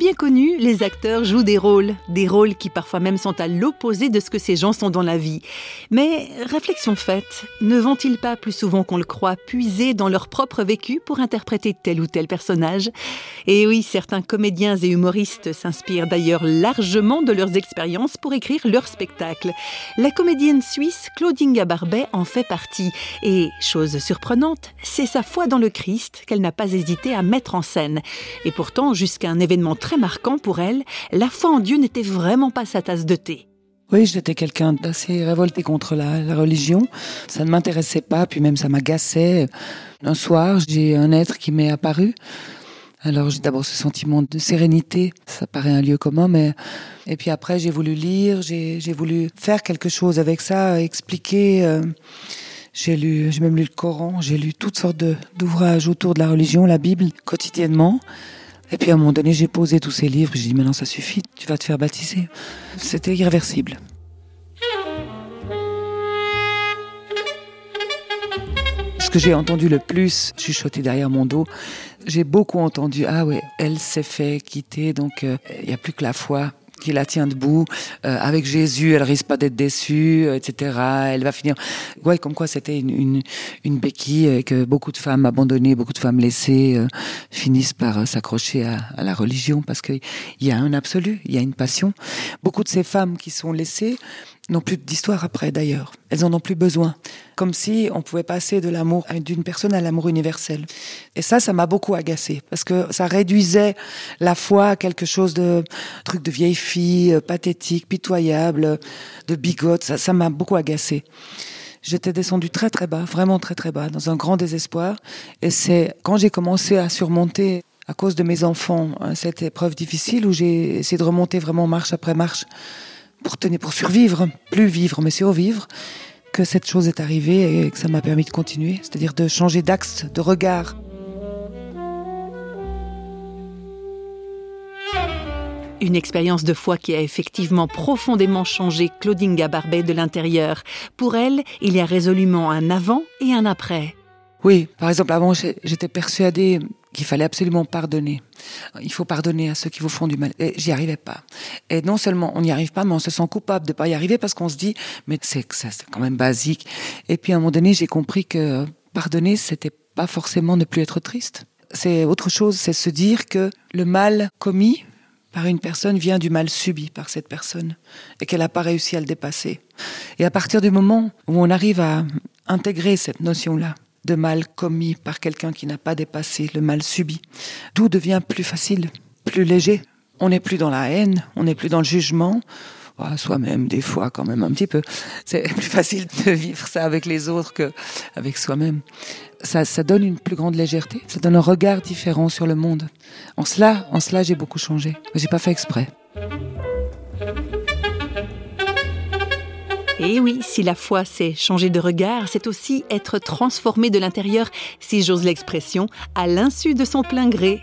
bien connu, les acteurs jouent des rôles, des rôles qui parfois même sont à l'opposé de ce que ces gens sont dans la vie. Mais réflexion faite, ne vont-ils pas plus souvent qu'on le croit puiser dans leur propre vécu pour interpréter tel ou tel personnage? Et oui, certains comédiens et humoristes s'inspirent d'ailleurs largement de leurs expériences pour écrire leur spectacle. La comédienne suisse Claudine Barbet en fait partie. Et, chose surprenante, c'est sa foi dans le Christ qu'elle n'a pas hésité à mettre en scène. Et pourtant, jusqu'à un événement très marquant pour elle, la foi en Dieu n'était vraiment pas sa tasse de thé. Oui, j'étais quelqu'un d'assez révolté contre la, religion. Ça ne m'intéressait pas, puis même ça m'agaçait. Un soir, j'ai un être qui m'est apparu. Alors j'ai d'abord ce sentiment de sérénité, ça paraît un lieu commun, mais et puis après j'ai voulu lire, j'ai voulu faire quelque chose avec ça, expliquer. Euh, j'ai lu, j'ai même lu le Coran, j'ai lu toutes sortes d'ouvrages autour de la religion, la Bible quotidiennement. Et puis à un moment donné, j'ai posé tous ces livres. J'ai dit, maintenant ça suffit, tu vas te faire baptiser. C'était irréversible. Ce que j'ai entendu le plus chuchoter derrière mon dos, j'ai beaucoup entendu, ah ouais, elle s'est fait quitter, donc euh, il n'y a plus que la foi qui la tient debout. Euh, avec Jésus, elle risque pas d'être déçue, euh, etc. Elle va finir. Ouais, comme quoi c'était une, une, une, béquille et que beaucoup de femmes abandonnées, beaucoup de femmes laissées euh, finissent par s'accrocher à, la religion parce qu'il y a un absolu, il y a une passion. Beaucoup de ces femmes qui sont laissées n'ont plus d'histoire après d'ailleurs. Elles en ont plus besoin. Comme si on pouvait passer de l'amour d'une personne à l'amour universel. Et ça, ça m'a beaucoup agacé parce que ça réduisait la foi à quelque chose de truc de vieille fille, euh, pathétique, pitoyable, de bigote. Ça, ça m'a beaucoup agacé. J'étais descendue très très bas, vraiment très très bas, dans un grand désespoir. Et c'est quand j'ai commencé à surmonter à cause de mes enfants hein, cette épreuve difficile où j'ai essayé de remonter vraiment marche après marche pour tenir, pour survivre, plus vivre, mais survivre, que cette chose est arrivée et que ça m'a permis de continuer, c'est-à-dire de changer d'axe, de regard. Une expérience de foi qui a effectivement profondément changé Claudine Gabarbet de l'intérieur. Pour elle, il y a résolument un avant et un après. Oui, par exemple, avant, j'étais persuadée qu'il fallait absolument pardonner. Il faut pardonner à ceux qui vous font du mal. Et j'y arrivais pas. Et non seulement on n'y arrive pas, mais on se sent coupable de pas y arriver parce qu'on se dit, mais c'est quand même basique. Et puis à un moment donné, j'ai compris que pardonner, c'était pas forcément ne plus être triste. C'est autre chose, c'est se dire que le mal commis par une personne vient du mal subi par cette personne et qu'elle n'a pas réussi à le dépasser. Et à partir du moment où on arrive à intégrer cette notion-là, de mal commis par quelqu'un qui n'a pas dépassé le mal subi. Tout devient plus facile, plus léger. On n'est plus dans la haine, on n'est plus dans le jugement. Soi-même, des fois, quand même, un petit peu. C'est plus facile de vivre ça avec les autres qu'avec soi-même. Ça, ça donne une plus grande légèreté. Ça donne un regard différent sur le monde. En cela, en cela, j'ai beaucoup changé. J'ai pas fait exprès. Et oui, si la foi, c'est changer de regard, c'est aussi être transformé de l'intérieur, si j'ose l'expression, à l'insu de son plein gré,